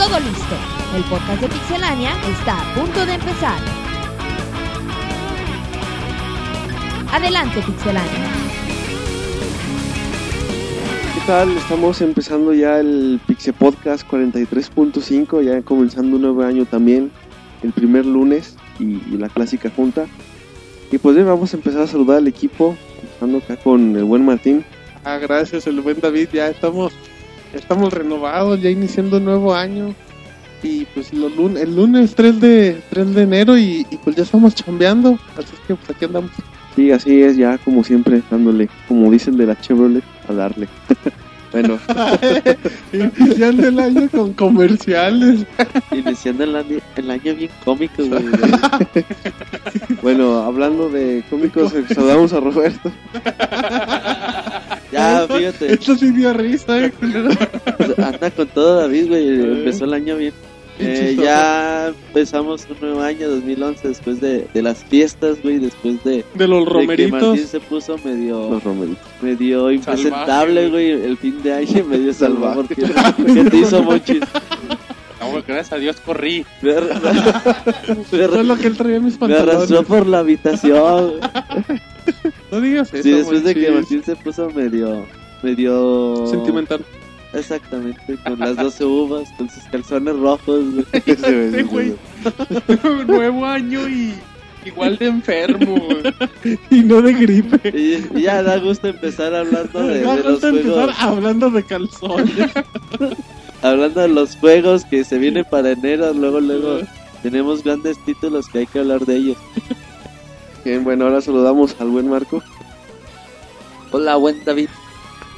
Todo listo. El podcast de Pixelania está a punto de empezar. Adelante, Pixelania. ¿Qué tal? Estamos empezando ya el Pixel Podcast 43.5, ya comenzando un nuevo año también, el primer lunes y, y la clásica junta. Y pues bien, vamos a empezar a saludar al equipo, empezando acá con el buen Martín. Ah, gracias, el buen David. Ya estamos, estamos renovados, ya iniciando un nuevo año. Y pues lun- el lunes 3 de, 3 de enero y, y pues ya estamos chambeando. Así es que pues aquí andamos. Sí, así es, ya como siempre, dándole, como dicen de la Chevrolet, a darle. bueno, Iniciando el año con comerciales. Iniciando el año, el año bien cómico, güey. bueno, hablando de cómicos, saludamos a Roberto. Ya, fíjate. Esto sí dio risa, eh, culero. Anda con todo David, güey. Empezó el año bien. Eh, ya empezamos un nuevo año, 2011, después de, de las fiestas, güey. Después de, De los de que romeritos. Martín se puso medio, Los romeritos. medio impresentable, güey. El fin de año medio Salvaje. salvaje. ¿Qué te hizo, Monchis? No, güey, gracias a Dios corrí. Me, ar- me Eso ar- es lo que él traía en mis me arrastró pantalones. por la habitación. No digas eso. Sí, después de que. Martín se puso medio, medio Sentimental. Exactamente, con las 12 uvas, con sus calzones rojos, güey. Sí, güey. Nuevo año y igual de enfermo, güey. Y no de gripe. Y, y ya da gusto empezar hablando de, Ya de los empezar juegos, hablando de calzones. hablando de los juegos que se vienen para enero, luego luego tenemos grandes títulos que hay que hablar de ellos. Bien, bueno, ahora saludamos al buen Marco. Hola, buen David.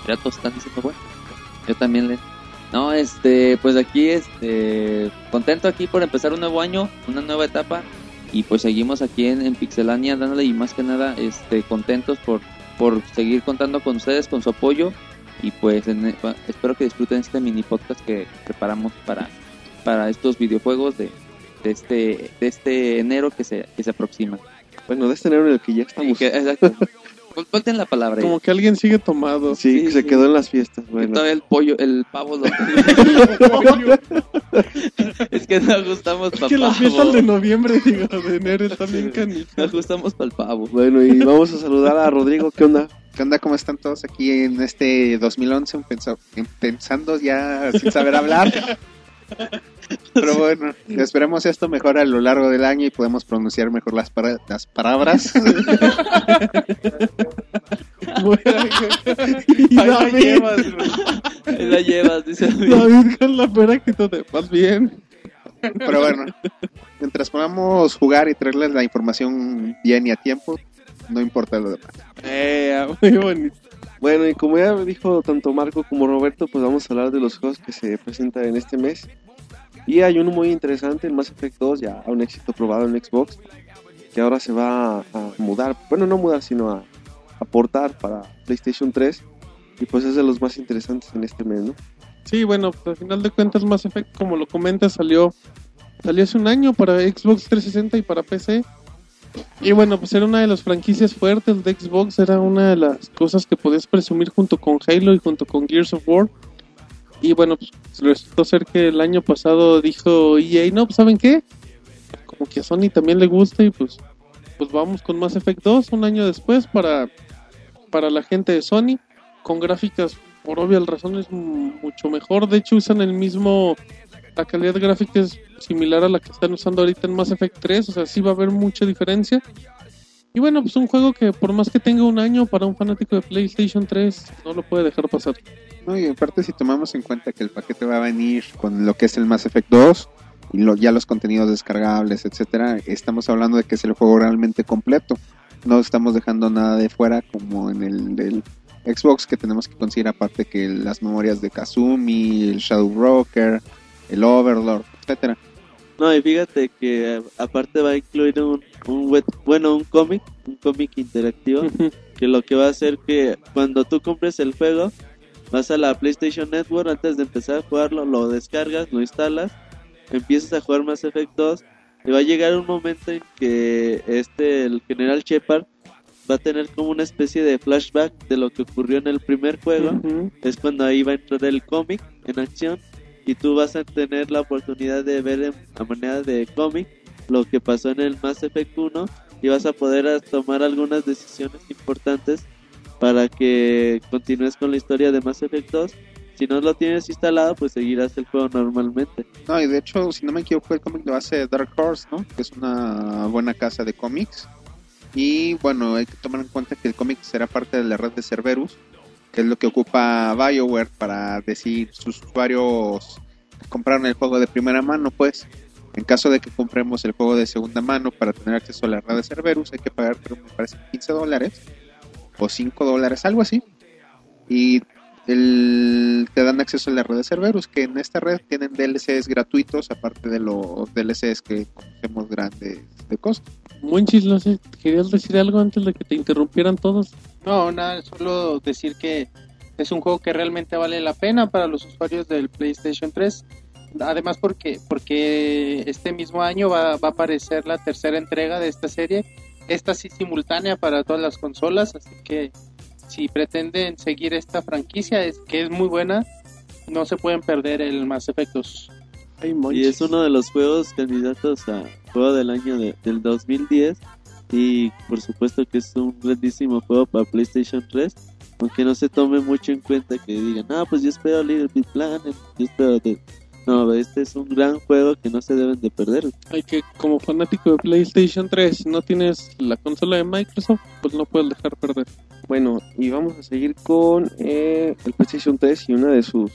Ya todos están diciendo bueno. Yo también le. No, este, pues aquí, este, contento aquí por empezar un nuevo año, una nueva etapa. Y pues seguimos aquí en, Pixelania dándole y más que nada, este, contentos por, por seguir contando con ustedes, con su apoyo. Y pues en- espero que disfruten este mini podcast que preparamos para, para estos videojuegos de, de este, de este enero que se, que se aproxima. Bueno, de este enero en el que ya estamos. que- exacto. Suelten la palabra. ahí. Como que alguien sigue tomado. Sí, Sí, que se quedó en las fiestas. Que Bueno, todavía el pollo, el pavo lo Es que no ajustamos Es para que las fiestas de noviembre, digo, de enero están bien No canijas. ajustamos para el pavo. bueno, y vamos a saludar a Rodrigo. ¿Qué onda? ¿Qué onda? ¿Cómo están todos aquí en este 2011? Pensa- en- pensando ya sin saber hablar. Pero bueno, esperemos esto mejore a lo largo del año y podemos pronunciar mejor las, para- las palabras. Y Ahí la llevas, güey. Ahí la llevas, dice David. David con la pera que te vas bien. Pero bueno, mientras podamos jugar y traerles la información bien y a tiempo, no importa lo demás. Eh, muy bonito. Bueno, y como ya dijo tanto Marco como Roberto, pues vamos a hablar de los juegos que se presentan en este mes. Y hay uno muy interesante, el Mass Effect 2, ya un éxito probado en Xbox, que ahora se va a, mudar, bueno, no mudar, sino a aportar para PlayStation 3. Y pues es de los más interesantes en este mes, ¿no? Sí, bueno, pues al final de cuentas Mass Effect, como lo comentas, salió, salió hace un año para Xbox 360 y para PC. Y bueno, pues era una de las franquicias fuertes de Xbox, era una de las cosas que podías presumir junto con Halo y junto con Gears of War. Y bueno, pues resultó ser que el año pasado dijo EA, no, pues ¿saben qué? Como que a Sony también le gusta y pues, pues vamos con Mass Effect 2 un año después para, para la gente de Sony, con gráficas por obvias razones mucho mejor. De hecho, usan el mismo. La calidad gráfica es similar a la que están usando ahorita en Mass Effect 3. O sea, sí va a haber mucha diferencia. Y bueno, pues un juego que por más que tenga un año para un fanático de PlayStation 3, no lo puede dejar pasar. No, y aparte si tomamos en cuenta que el paquete va a venir con lo que es el Mass Effect 2 y lo- ya los contenidos descargables, etcétera, estamos hablando de que es el juego realmente completo. No estamos dejando nada de fuera como en el del Xbox que tenemos que conseguir aparte que las memorias de Kazumi, el Shadow Broker, el Overlord, etcétera. No, y fíjate que eh, aparte va a incluir un, un web- bueno, un cómic, un cómic interactivo, que lo que va a hacer que cuando tú compres el juego, vas a la PlayStation Network antes de empezar a jugarlo, lo descargas, lo instalas, empiezas a jugar Mass Effect 2 y va a llegar un momento en que este, el general Shepard, va a tener como una especie de flashback de lo que ocurrió en el primer juego. Es cuando ahí va a entrar el cómic en acción y tú vas a tener la oportunidad de ver a manera de cómic lo que pasó en el Mass Effect 1 y vas a poder tomar algunas decisiones importantes para que continúes con la historia de Mass Effect 2. Si no lo tienes instalado, pues seguirás el juego normalmente. No, y de hecho, si no me equivoco, el cómic lo hace Dark Horse, ¿no? Que es una buena casa de cómics. Y bueno, hay que tomar en cuenta que el cómic será parte de la red de Cerberus, que es lo que ocupa BioWare para decir sus usuarios compraron el juego de primera mano, pues. En caso de que compremos el juego de segunda mano para tener acceso a la red de Cerberus, hay que pagar, pero me parece 15 dólares o 5 dólares, algo así. Y acceso a la red de Cerberus, que en esta red tienen DLCs gratuitos, aparte de los DLCs que conocemos grandes de costo. Monchis, no sé, ¿querías decir algo antes de que te interrumpieran todos? No, nada, solo decir que es un juego que realmente vale la pena para los usuarios del PlayStation 3. Además porque, porque este mismo año va, va a aparecer la tercera entrega de esta serie. Esta sí simultánea para todas las consolas, así que si pretenden seguir esta franquicia, es, que es muy buena, no se pueden perder el Mass Effect 2. Ay, Y es uno de los juegos candidatos a juego del año de- del 2010. Y por supuesto que es un grandísimo juego para PlayStation 3. Aunque no se tome mucho en cuenta que digan, ah, pues yo espero Little Big Planet. Yo espero de... No, este es un gran juego que no se deben de perder. Hay que, como fanático de PlayStation 3, si no tienes la consola de Microsoft, pues no puedes dejar perder. Bueno, y vamos a seguir con eh, el PlayStation 3 y una de sus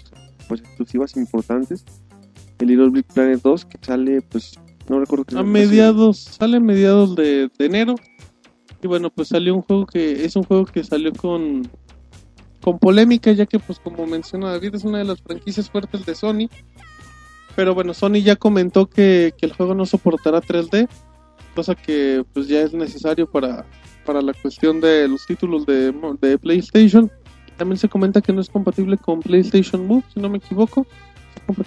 pues, exclusivas importantes, el Little Big Planet 2, que sale, pues, no recuerdo qué A mediados, sale a mediados de, de enero. Y bueno, pues salió un juego que es un juego que salió con con polémica, ya que pues como menciona David es una de las franquicias fuertes de Sony. Pero bueno, Sony ya comentó que, que el juego no soportará 3D, cosa que pues ya es necesario para, para la cuestión de los títulos de, de PlayStation. También se comenta que no es compatible con PlayStation Move, si no me equivoco.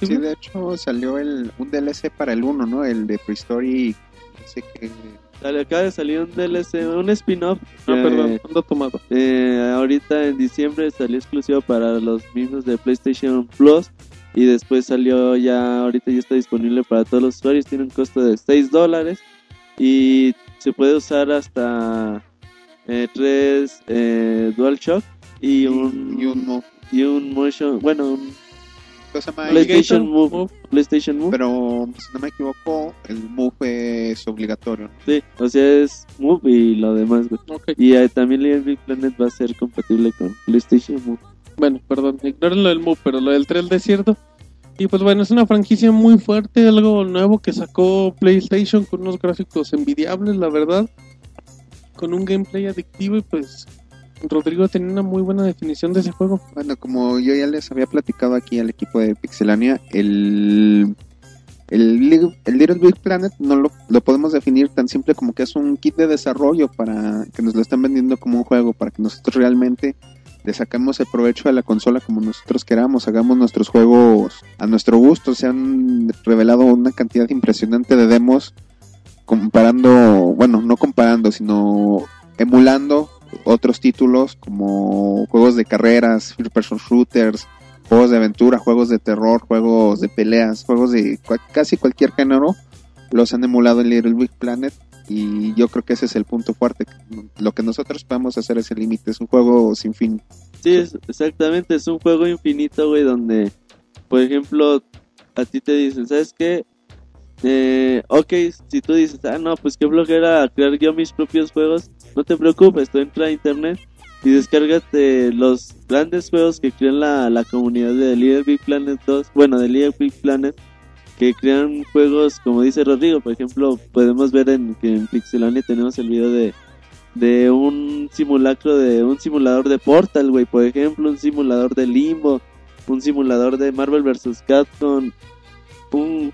Sí, de hecho salió el, un DLC para el 1, ¿no? El de Prehistory. no sé qué. Sale, acaba de salir un DLC, un spin-off. Ah, que, perdón, ando tomado. eh, ahorita en diciembre salió exclusivo para los mismos de PlayStation Plus. Y después salió ya, ahorita ya está disponible para todos los usuarios. Tiene un costo de 6 dólares. Y se puede usar hasta eh, 3 eh, DualShock y un, Y un Move. y un Motion. Bueno, un ¿Cómo se llama? PlayStation Move. Move. PlayStation Move. Pero si no me equivoco, el Move es obligatorio. Sí, o sea, es Move y lo demás, güey. Y eh, también Little Big Planet va a ser compatible con PlayStation Move. Bueno, perdón, ignoren lo del Move, pero lo del 3 desierto. Y pues bueno, es una franquicia muy fuerte, algo nuevo que sacó PlayStation con unos gráficos envidiables, la verdad. Con un gameplay adictivo y pues Rodrigo tenía una muy buena definición de ese juego. Bueno, como yo ya les había platicado aquí al equipo de Pixelania, el, el, el Little Big Planet no lo, lo podemos definir tan simple como que es un kit de desarrollo para que nos lo estén vendiendo como un juego, para que nosotros realmente le saquemos el provecho de la consola como nosotros queramos, hagamos nuestros juegos a nuestro gusto. Se han revelado una cantidad impresionante de demos comparando, bueno, no comparando, sino emulando otros títulos como juegos de carreras, first person shooters, juegos de aventura, juegos de terror, juegos de peleas, juegos de casi cualquier género, los han emulado en Little Big Planet y yo creo que ese es el punto fuerte. Lo que nosotros podemos hacer es el límite, es un juego sin fin. Sí, es- exactamente, es un juego infinito, güey, donde, por ejemplo, a ti te dicen, ¿sabes qué? Eh, ok, si tú dices, ah, no, pues qué flojera crear yo mis propios juegos, no te preocupes, tú entra a internet y descárgate los grandes juegos que crean la, la comunidad de Little Big Planet 2, bueno, de Little Big Planet, que crean juegos, como dice Rodrigo, por ejemplo, podemos ver en que en Pixelania tenemos el video de de un simulacro de un simulador de Portal, güey, por ejemplo, un simulador de Limbo, un simulador de Marvel vs. Capcom,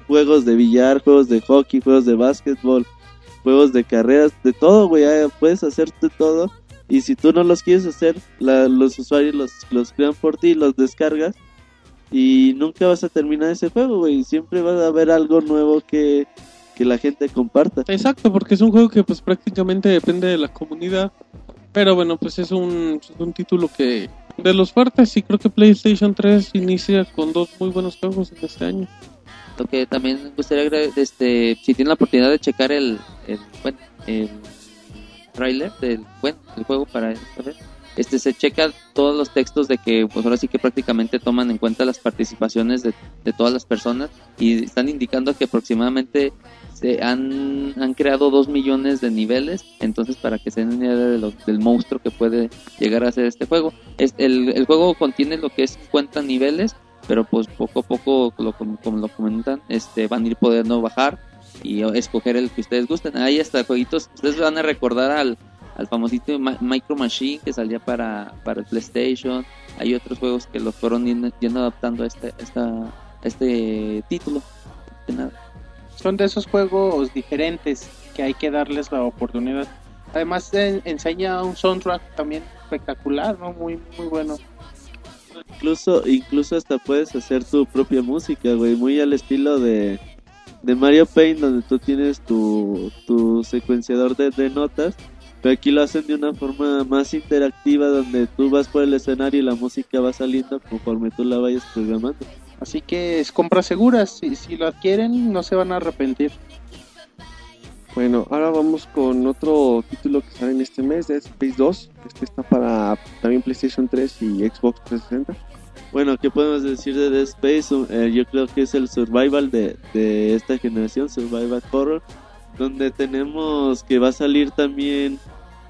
juegos de billar, juegos de hockey, juegos de básquetbol, juegos de carreras, de todo, güey, puedes hacerte todo. Y si tú no los quieres hacer, la- los usuarios los, los crean por ti, los descargas y nunca vas a terminar ese juego, güey. Siempre va a haber algo nuevo que, que la gente comparta. Exacto, porque es un juego que pues prácticamente depende de la comunidad. Pero bueno, pues es un, es un título que, De los fuertes, sí creo que PlayStation 3 inicia con dos muy buenos juegos en este año. Que también me gustaría este, si tienen la oportunidad de checar el, el, el trailer del bueno, el juego para saber, este se checa todos los textos de que pues ahora sí que prácticamente toman en cuenta las participaciones de, de todas las personas y están indicando que aproximadamente se han, han creado dos millones de niveles entonces para que se den idea de lo- del monstruo que puede llegar a ser este juego. Es, el, el juego contiene lo que es 50 niveles pero pues poco a poco, lo, como, como lo comentan, este, van a ir pudiendo bajar y escoger el que ustedes gusten. Hay hasta jueguitos, ustedes van a recordar al, al famosito Ma- Micro Machine que salía para, para el PlayStation. Hay otros juegos que los fueron yendo, adaptando a este, esta, este título. De. Son de esos juegos diferentes que hay que darles la oportunidad. Además enseña un soundtrack también espectacular, ¿no? Muy, muy bueno. Incluso, incluso hasta puedes hacer tu propia música, güey, muy al estilo de, de Mario Paint, donde tú tienes tu, tu secuenciador de, de notas, pero aquí lo hacen de una forma más interactiva, donde tú vas por el escenario y la música va saliendo conforme tú la vayas programando. Así que es compra segura. Si, si lo adquieren, no se van a arrepentir. Bueno, ahora vamos con otro título que sale en este mes, Dead Space 2. Este está para PlayStation 3 y Xbox 360. Bueno, ¿qué podemos decir de Dead Space? Eh, yo creo que es el survival de, de esta generación, survival horror, donde tenemos que va a salir también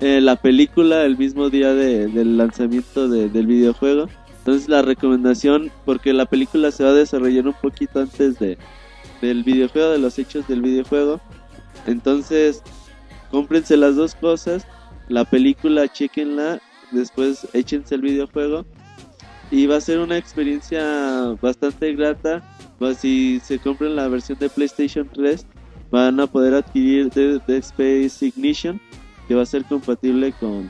eh, la película el mismo día de- del lanzamiento de- del videojuego. Entonces la recomendación, porque la película se va a desarrollar un poquito antes de, del videojuego, de los hechos del videojuego. Entonces, cómprense las dos cosas. La película, chequenla. Después, échense el videojuego. Y va a ser una experiencia bastante grata. Si se compran la versión de PlayStation 3, van a poder adquirir Dead, Space Ignition, que va a ser compatible con,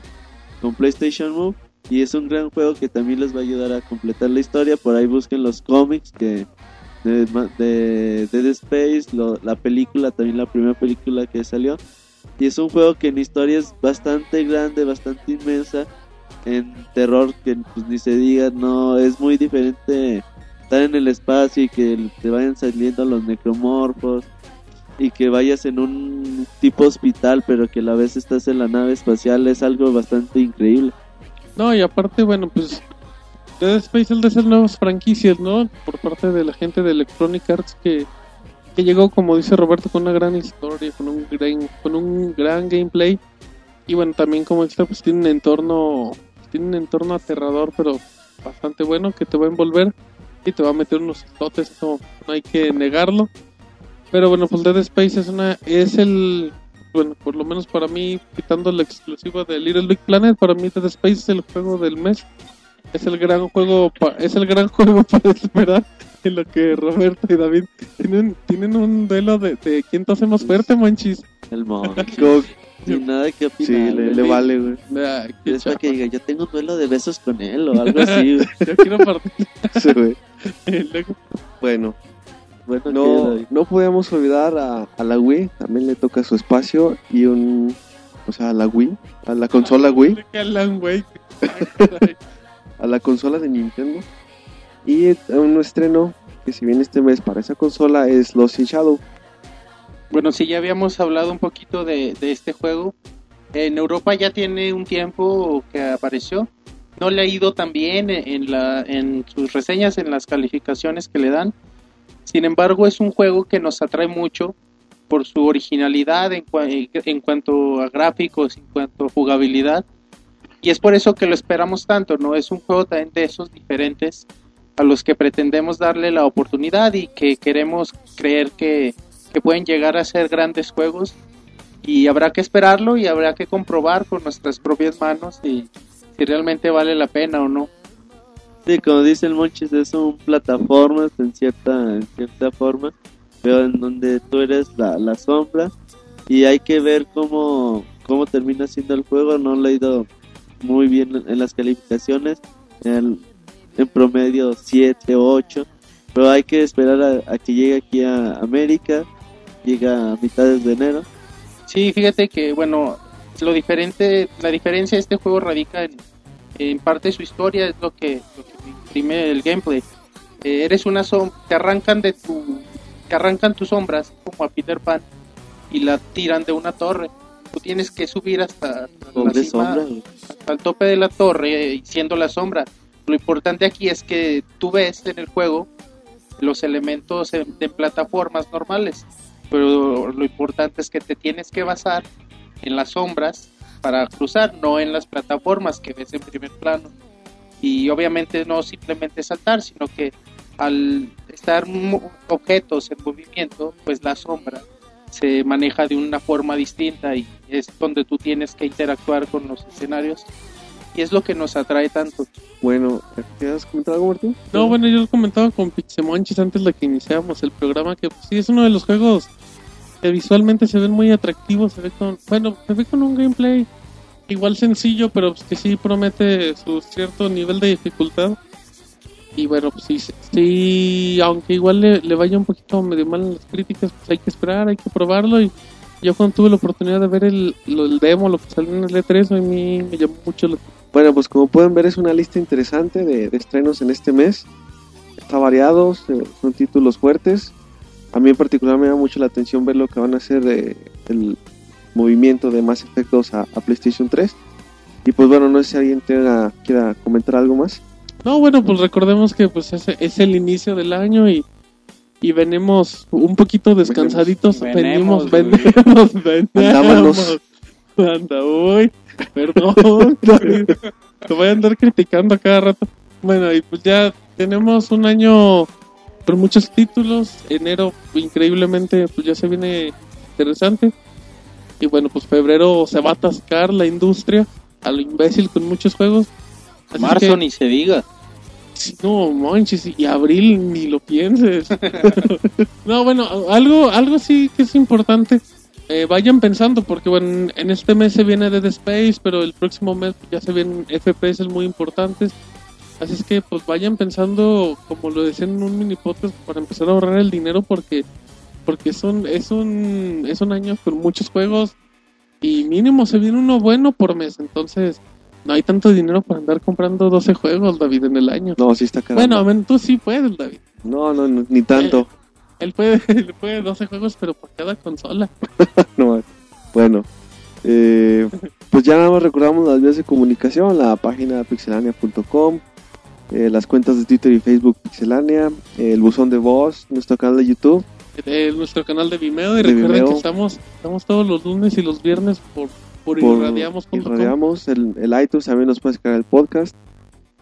con PlayStation Move. Y es un gran juego que también les va a ayudar a completar la historia. Por ahí busquen los cómics que de, de Dead Space, lo- la película, también la primera película que salió. Y es un juego que en historia es bastante grande, bastante inmensa. En terror, que pues, ni se diga, no, es muy diferente estar en el espacio y que te vayan saliendo los necromorfos. Y que vayas en un tipo hospital, pero que a la vez estás en la nave espacial, es algo bastante increíble. No, y aparte, bueno, pues Dead Space es de esas nuevas franquicias, ¿no? Por parte de la gente de Electronic Arts que, que llegó, como dice Roberto, con una gran historia, con un gran, con un gran gameplay. Y bueno, también como extra, pues tiene un entorno, tiene un entorno aterrador, pero bastante bueno, que te va a envolver y te va a meter unos totes, no, no hay que negarlo. Pero bueno, pues Dead Space es una, es el, bueno, por lo menos para mí, quitando la exclusiva de Little Big Planet, para mí Dead Space es el juego del mes. Es el gran juego, pa- es el gran juego para esperar en lo que Roberto y David tienen, tienen un duelo de, de quién tose más fuerte, manchis. El mon. Sin nada que Sí, opinar. le, güey. le vale, güey. Ah, qué Es para que diga, yo tengo un duelo de besos con él o algo así. güey. Yo quiero partir. Sí, güey. Bueno, Bueno, no, no podíamos olvidar a, a la Wii. También le toca su espacio y un... O sea, a la Wii, a la consola Wii. que Alan Wake. a la consola de Nintendo. Y un estreno que si viene este mes para esa consola es Lost in Shadow. Bueno, sí, ya habíamos hablado un poquito de, este juego. En Europa ya tiene un tiempo que apareció. No le ha ido tan bien en, la, en sus reseñas, en las calificaciones que le dan. Sin embargo, es un juego que nos atrae mucho por su originalidad en, cua- en cuanto a gráficos, en cuanto a jugabilidad. Y es por eso que lo esperamos tanto, ¿no? Es un juego también de esos diferentes a los que pretendemos darle la oportunidad y que queremos creer que, que pueden llegar a ser grandes juegos y habrá que esperarlo y habrá que comprobar con nuestras propias manos si, si realmente vale la pena o no. Sí, como dice el Monchis, es un plataformas en cierta, cierta forma, pero en donde tú eres la, la sombra y hay que ver cómo, cómo termina siendo el juego. No le he ido muy bien en, las calificaciones, en, en promedio 7, 8, pero hay que esperar a, a que llegue aquí a América, llega a mitades de enero. Sí, fíjate que bueno, lo diferente, la diferencia de este juego radica en, En parte su historia es lo que, lo que me imprime el gameplay. Eh, eres una sombra, te arrancan de tu, te arrancan tus sombras como a Peter Pan y la tiran de una torre. Tú tienes que subir hasta, hasta la cima, al tope de la torre eh, siendo la sombra. Lo importante aquí es que tú ves en el juego los elementos en- de plataformas normales, pero lo importante es que te tienes que basar en las sombras para cruzar, no en las plataformas que ves en primer plano. Y obviamente no simplemente saltar, sino que al estar objetos en movimiento, pues la sombra se maneja de una forma distinta y es donde tú tienes que interactuar con los escenarios y es lo que nos atrae tanto. Bueno, ¿quieres comentar algo, Martín? No, bueno, yo lo comentaba con Pixemonchis antes de que iniciáramos el programa, que pues, sí es uno de los juegos que visualmente se ven muy atractivos, se ve con, bueno, se ve con un gameplay igual sencillo, pero pues, que sí promete su cierto nivel de dificultad. Y bueno, pues sí, sí aunque igual le, le vaya un poquito medio mal en las críticas, pues hay que esperar, hay que probarlo. Y yo cuando tuve la oportunidad de ver el, lo- el demo, lo que salió en el E3, a mí me llamó mucho la Bueno, pues como pueden ver es una lista interesante de, de estrenos en este mes. Está variado, son títulos fuertes. A mí en particular me llama mucho la atención ver lo que van a hacer de, el movimiento de Mass Effect 2 a, a PlayStation 3. Y pues bueno, no sé si alguien tenga, quiera comentar algo más. No, bueno, pues recordemos que pues es, es el inicio del año y, y venimos un poquito descansaditos. Venimos, Venemos, venimos, venimos. Andámonos. Anda, uy, perdón. Te voy a andar criticando a cada rato. Bueno, y pues ya tenemos un año con muchos títulos. Enero, increíblemente, pues ya se viene interesante. Y bueno, pues febrero se va a atascar la industria a lo imbécil con muchos juegos. Así Marzo que- ni se diga. No, manches, y abril ni lo pienses. no, bueno, algo, algo sí que es importante. Eh, vayan pensando, porque bueno, en este mes se viene Dead Space, pero el próximo mes ya se vienen FPS muy importantes. Así es que pues vayan pensando, como lo decían en un mini podcast, para empezar a ahorrar el dinero, porque porque es un, es un, es un año con muchos juegos y mínimo se viene uno bueno por mes. Entonces, no hay tanto dinero para andar comprando 12 juegos, David, en el año. No, sí está caro. Bueno, tú sí puedes, David. no, no, no, ni tanto. Él puede, él puede 12 juegos, pero por cada consola. No, bueno, eh, pues ya nada más recordamos las vías de comunicación, la página pixelania.com, eh, las cuentas de Twitter y Facebook Pixelania, el buzón de voz, nuestro canal de YouTube. De nuestro canal de Vimeo. Y De recuerden Vimeo. que estamos, estamos todos los lunes y los viernes por, por, por irradiamos.com. Irradiamos, el, el iTunes también nos puede descargar el podcast.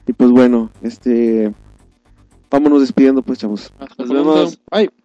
Y pues bueno, este vámonos despidiendo pues chavos. Hasta Nos pronto. vemos. Bye.